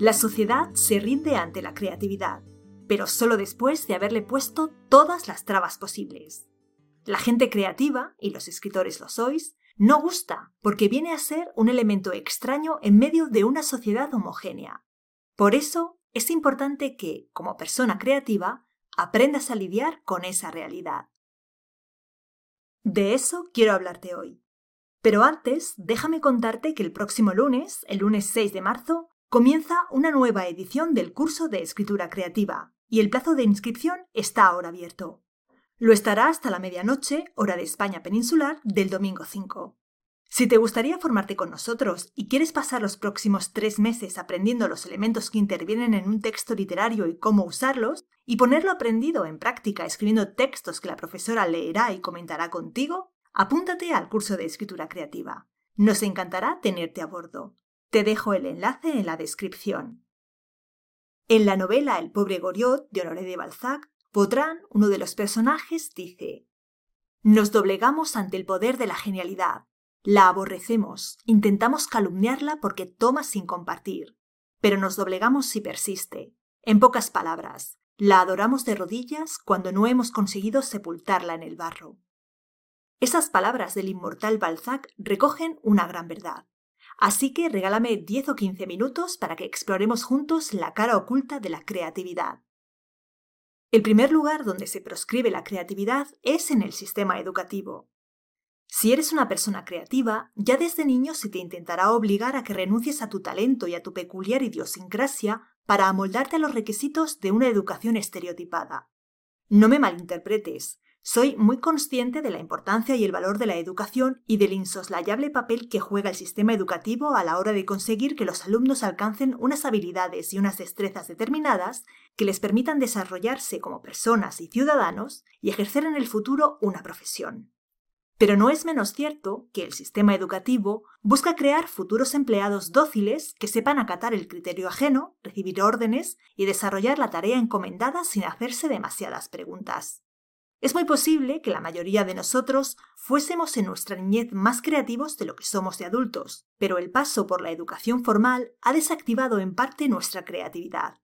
La sociedad se rinde ante la creatividad, pero solo después de haberle puesto todas las trabas posibles. La gente creativa, y los escritores lo sois, no gusta porque viene a ser un elemento extraño en medio de una sociedad homogénea. Por eso es importante que, como persona creativa, aprendas a lidiar con esa realidad. De eso quiero hablarte hoy. Pero antes, déjame contarte que el próximo lunes, el lunes 6 de marzo, comienza una nueva edición del curso de escritura creativa, y el plazo de inscripción está ahora abierto. Lo estará hasta la medianoche, hora de España peninsular, del domingo 5. Si te gustaría formarte con nosotros y quieres pasar los próximos tres meses aprendiendo los elementos que intervienen en un texto literario y cómo usarlos, y ponerlo aprendido en práctica escribiendo textos que la profesora leerá y comentará contigo, apúntate al curso de escritura creativa. Nos encantará tenerte a bordo. Te dejo el enlace en la descripción. En la novela El pobre Goriot de Honoré de Balzac, Vautrin, uno de los personajes, dice Nos doblegamos ante el poder de la genialidad. La aborrecemos, intentamos calumniarla porque toma sin compartir, pero nos doblegamos si persiste. En pocas palabras, la adoramos de rodillas cuando no hemos conseguido sepultarla en el barro. Esas palabras del inmortal Balzac recogen una gran verdad. Así que regálame 10 o 15 minutos para que exploremos juntos la cara oculta de la creatividad. El primer lugar donde se proscribe la creatividad es en el sistema educativo. Si eres una persona creativa, ya desde niño se te intentará obligar a que renuncies a tu talento y a tu peculiar idiosincrasia para amoldarte a los requisitos de una educación estereotipada. No me malinterpretes, soy muy consciente de la importancia y el valor de la educación y del insoslayable papel que juega el sistema educativo a la hora de conseguir que los alumnos alcancen unas habilidades y unas destrezas determinadas que les permitan desarrollarse como personas y ciudadanos y ejercer en el futuro una profesión. Pero no es menos cierto que el sistema educativo busca crear futuros empleados dóciles que sepan acatar el criterio ajeno, recibir órdenes y desarrollar la tarea encomendada sin hacerse demasiadas preguntas. Es muy posible que la mayoría de nosotros fuésemos en nuestra niñez más creativos de lo que somos de adultos, pero el paso por la educación formal ha desactivado en parte nuestra creatividad.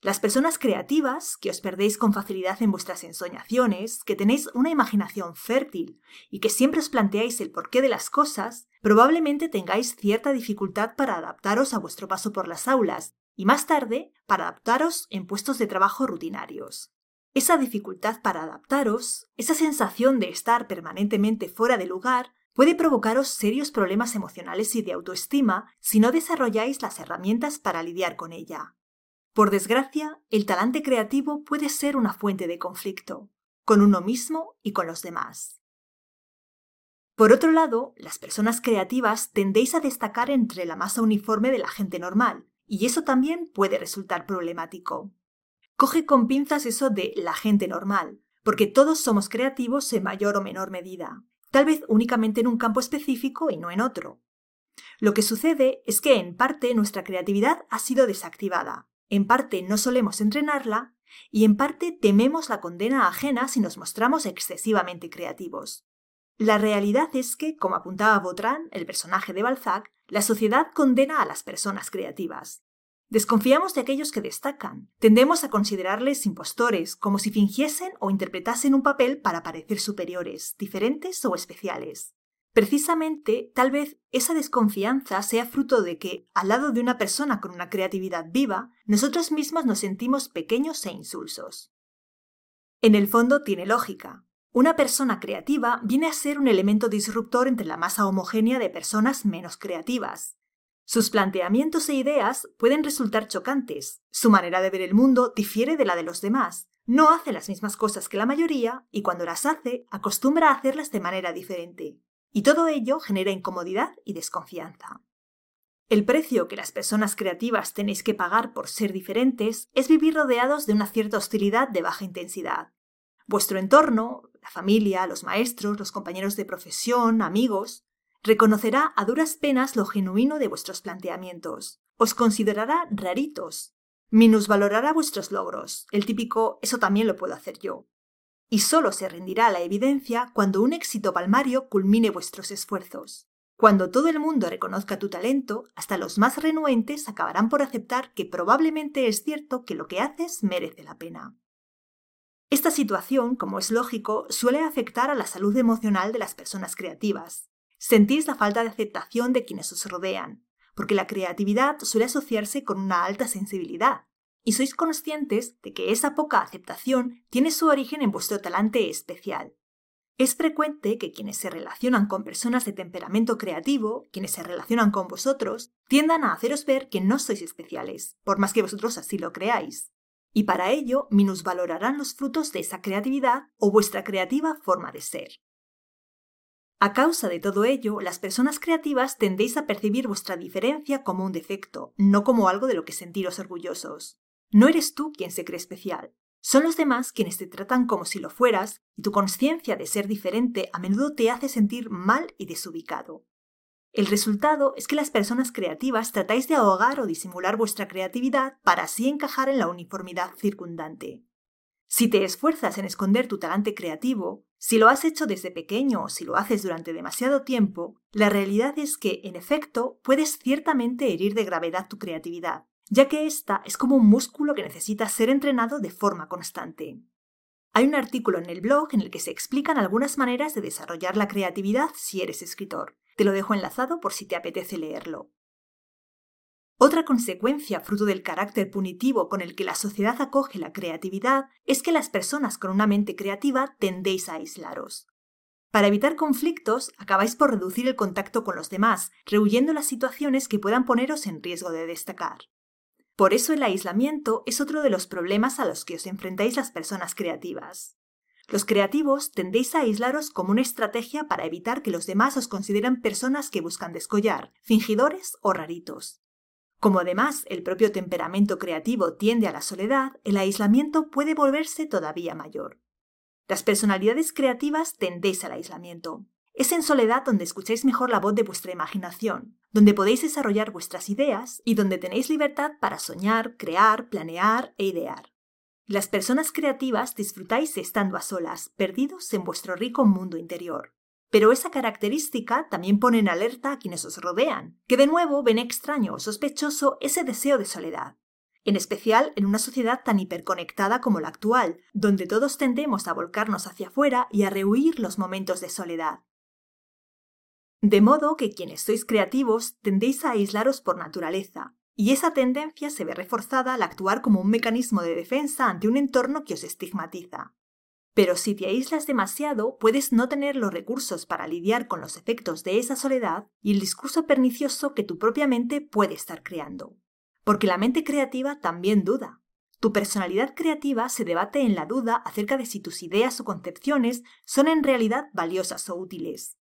Las personas creativas, que os perdéis con facilidad en vuestras ensoñaciones, que tenéis una imaginación fértil y que siempre os planteáis el porqué de las cosas, probablemente tengáis cierta dificultad para adaptaros a vuestro paso por las aulas y más tarde para adaptaros en puestos de trabajo rutinarios. Esa dificultad para adaptaros, esa sensación de estar permanentemente fuera de lugar, puede provocaros serios problemas emocionales y de autoestima si no desarrolláis las herramientas para lidiar con ella. Por desgracia, el talante creativo puede ser una fuente de conflicto, con uno mismo y con los demás. Por otro lado, las personas creativas tendéis a destacar entre la masa uniforme de la gente normal, y eso también puede resultar problemático. Coge con pinzas eso de la gente normal, porque todos somos creativos en mayor o menor medida, tal vez únicamente en un campo específico y no en otro. Lo que sucede es que en parte nuestra creatividad ha sido desactivada, en parte no solemos entrenarla y en parte tememos la condena ajena si nos mostramos excesivamente creativos. La realidad es que, como apuntaba Vautrin, el personaje de Balzac, la sociedad condena a las personas creativas. Desconfiamos de aquellos que destacan. Tendemos a considerarles impostores, como si fingiesen o interpretasen un papel para parecer superiores, diferentes o especiales. Precisamente, tal vez esa desconfianza sea fruto de que, al lado de una persona con una creatividad viva, nosotros mismos nos sentimos pequeños e insulsos. En el fondo tiene lógica. Una persona creativa viene a ser un elemento disruptor entre la masa homogénea de personas menos creativas. Sus planteamientos e ideas pueden resultar chocantes, su manera de ver el mundo difiere de la de los demás, no hace las mismas cosas que la mayoría y cuando las hace acostumbra a hacerlas de manera diferente. Y todo ello genera incomodidad y desconfianza. El precio que las personas creativas tenéis que pagar por ser diferentes es vivir rodeados de una cierta hostilidad de baja intensidad. Vuestro entorno, la familia, los maestros, los compañeros de profesión, amigos, reconocerá a duras penas lo genuino de vuestros planteamientos, os considerará raritos, minusvalorará vuestros logros, el típico eso también lo puedo hacer yo, y solo se rendirá a la evidencia cuando un éxito palmario culmine vuestros esfuerzos. Cuando todo el mundo reconozca tu talento, hasta los más renuentes acabarán por aceptar que probablemente es cierto que lo que haces merece la pena. Esta situación, como es lógico, suele afectar a la salud emocional de las personas creativas. Sentís la falta de aceptación de quienes os rodean, porque la creatividad suele asociarse con una alta sensibilidad, y sois conscientes de que esa poca aceptación tiene su origen en vuestro talante especial. Es frecuente que quienes se relacionan con personas de temperamento creativo, quienes se relacionan con vosotros, tiendan a haceros ver que no sois especiales, por más que vosotros así lo creáis. Y para ello minusvalorarán los frutos de esa creatividad o vuestra creativa forma de ser. A causa de todo ello, las personas creativas tendéis a percibir vuestra diferencia como un defecto, no como algo de lo que sentiros orgullosos. No eres tú quien se cree especial, son los demás quienes te tratan como si lo fueras y tu conciencia de ser diferente a menudo te hace sentir mal y desubicado. El resultado es que las personas creativas tratáis de ahogar o disimular vuestra creatividad para así encajar en la uniformidad circundante. Si te esfuerzas en esconder tu talante creativo, si lo has hecho desde pequeño o si lo haces durante demasiado tiempo, la realidad es que, en efecto, puedes ciertamente herir de gravedad tu creatividad, ya que esta es como un músculo que necesita ser entrenado de forma constante. Hay un artículo en el blog en el que se explican algunas maneras de desarrollar la creatividad si eres escritor. Te lo dejo enlazado por si te apetece leerlo. Otra consecuencia fruto del carácter punitivo con el que la sociedad acoge la creatividad es que las personas con una mente creativa tendéis a aislaros. Para evitar conflictos, acabáis por reducir el contacto con los demás, rehuyendo las situaciones que puedan poneros en riesgo de destacar. Por eso el aislamiento es otro de los problemas a los que os enfrentáis las personas creativas. Los creativos tendéis a aislaros como una estrategia para evitar que los demás os consideren personas que buscan descollar, fingidores o raritos. Como además el propio temperamento creativo tiende a la soledad, el aislamiento puede volverse todavía mayor. Las personalidades creativas tendéis al aislamiento. Es en soledad donde escucháis mejor la voz de vuestra imaginación, donde podéis desarrollar vuestras ideas y donde tenéis libertad para soñar, crear, planear e idear. Las personas creativas disfrutáis estando a solas, perdidos en vuestro rico mundo interior. Pero esa característica también pone en alerta a quienes os rodean, que de nuevo ven extraño o sospechoso ese deseo de soledad. En especial en una sociedad tan hiperconectada como la actual, donde todos tendemos a volcarnos hacia afuera y a rehuir los momentos de soledad. De modo que quienes sois creativos tendéis a aislaros por naturaleza, y esa tendencia se ve reforzada al actuar como un mecanismo de defensa ante un entorno que os estigmatiza. Pero si te aíslas demasiado, puedes no tener los recursos para lidiar con los efectos de esa soledad y el discurso pernicioso que tu propia mente puede estar creando. Porque la mente creativa también duda. Tu personalidad creativa se debate en la duda acerca de si tus ideas o concepciones son en realidad valiosas o útiles.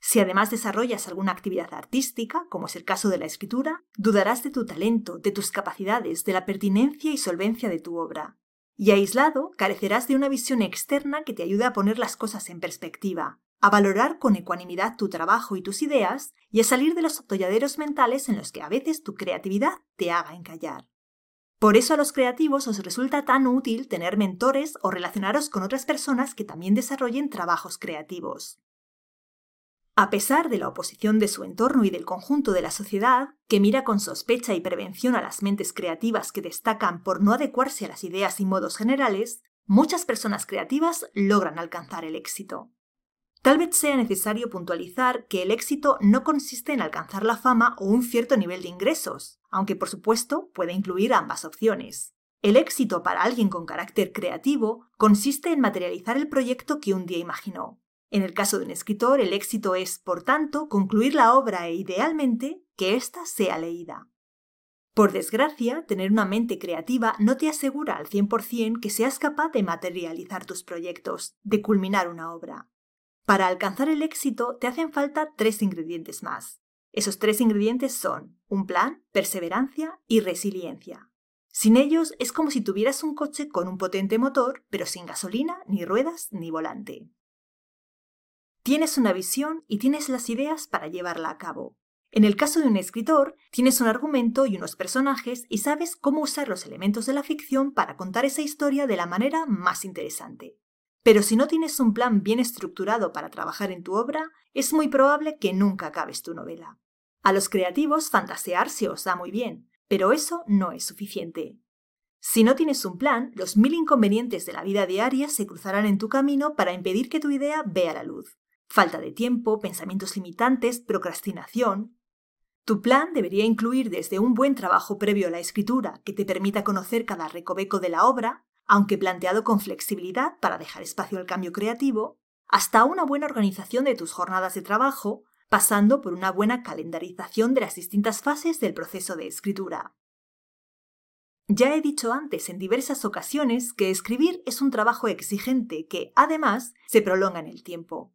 Si además desarrollas alguna actividad artística, como es el caso de la escritura, dudarás de tu talento, de tus capacidades, de la pertinencia y solvencia de tu obra. Y aislado, carecerás de una visión externa que te ayude a poner las cosas en perspectiva, a valorar con ecuanimidad tu trabajo y tus ideas y a salir de los atolladeros mentales en los que a veces tu creatividad te haga encallar. Por eso a los creativos os resulta tan útil tener mentores o relacionaros con otras personas que también desarrollen trabajos creativos. A pesar de la oposición de su entorno y del conjunto de la sociedad, que mira con sospecha y prevención a las mentes creativas que destacan por no adecuarse a las ideas y modos generales, muchas personas creativas logran alcanzar el éxito. Tal vez sea necesario puntualizar que el éxito no consiste en alcanzar la fama o un cierto nivel de ingresos, aunque por supuesto puede incluir ambas opciones. El éxito para alguien con carácter creativo consiste en materializar el proyecto que un día imaginó, en el caso de un escritor, el éxito es, por tanto, concluir la obra e idealmente que ésta sea leída. Por desgracia, tener una mente creativa no te asegura al 100% que seas capaz de materializar tus proyectos, de culminar una obra. Para alcanzar el éxito te hacen falta tres ingredientes más. Esos tres ingredientes son un plan, perseverancia y resiliencia. Sin ellos es como si tuvieras un coche con un potente motor, pero sin gasolina, ni ruedas, ni volante. Tienes una visión y tienes las ideas para llevarla a cabo. En el caso de un escritor, tienes un argumento y unos personajes y sabes cómo usar los elementos de la ficción para contar esa historia de la manera más interesante. Pero si no tienes un plan bien estructurado para trabajar en tu obra, es muy probable que nunca acabes tu novela. A los creativos fantasear se os da muy bien, pero eso no es suficiente. Si no tienes un plan, los mil inconvenientes de la vida diaria se cruzarán en tu camino para impedir que tu idea vea la luz. Falta de tiempo, pensamientos limitantes, procrastinación. Tu plan debería incluir desde un buen trabajo previo a la escritura que te permita conocer cada recoveco de la obra, aunque planteado con flexibilidad para dejar espacio al cambio creativo, hasta una buena organización de tus jornadas de trabajo, pasando por una buena calendarización de las distintas fases del proceso de escritura. Ya he dicho antes en diversas ocasiones que escribir es un trabajo exigente que, además, se prolonga en el tiempo.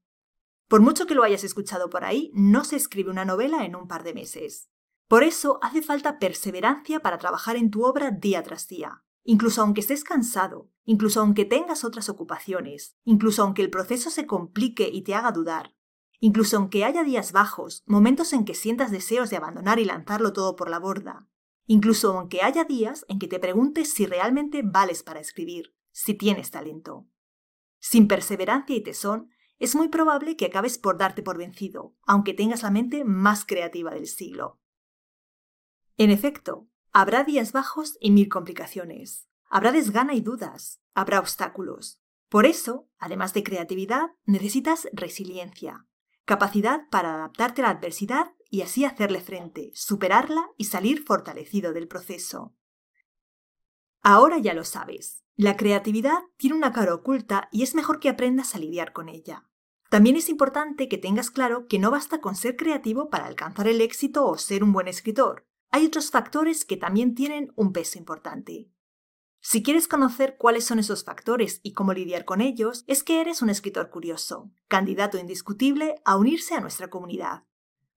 Por mucho que lo hayas escuchado por ahí, no se escribe una novela en un par de meses. Por eso hace falta perseverancia para trabajar en tu obra día tras día, incluso aunque estés cansado, incluso aunque tengas otras ocupaciones, incluso aunque el proceso se complique y te haga dudar, incluso aunque haya días bajos, momentos en que sientas deseos de abandonar y lanzarlo todo por la borda, incluso aunque haya días en que te preguntes si realmente vales para escribir, si tienes talento. Sin perseverancia y tesón, es muy probable que acabes por darte por vencido, aunque tengas la mente más creativa del siglo. En efecto, habrá días bajos y mil complicaciones, habrá desgana y dudas, habrá obstáculos. Por eso, además de creatividad, necesitas resiliencia, capacidad para adaptarte a la adversidad y así hacerle frente, superarla y salir fortalecido del proceso. Ahora ya lo sabes, la creatividad tiene una cara oculta y es mejor que aprendas a lidiar con ella. También es importante que tengas claro que no basta con ser creativo para alcanzar el éxito o ser un buen escritor. Hay otros factores que también tienen un peso importante. Si quieres conocer cuáles son esos factores y cómo lidiar con ellos, es que eres un escritor curioso, candidato indiscutible a unirse a nuestra comunidad.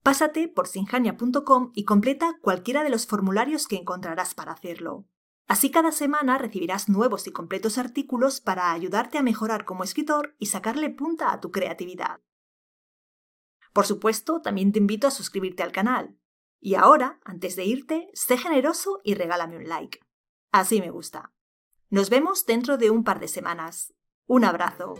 Pásate por sinjania.com y completa cualquiera de los formularios que encontrarás para hacerlo. Así cada semana recibirás nuevos y completos artículos para ayudarte a mejorar como escritor y sacarle punta a tu creatividad. Por supuesto, también te invito a suscribirte al canal. Y ahora, antes de irte, sé generoso y regálame un like. Así me gusta. Nos vemos dentro de un par de semanas. Un abrazo.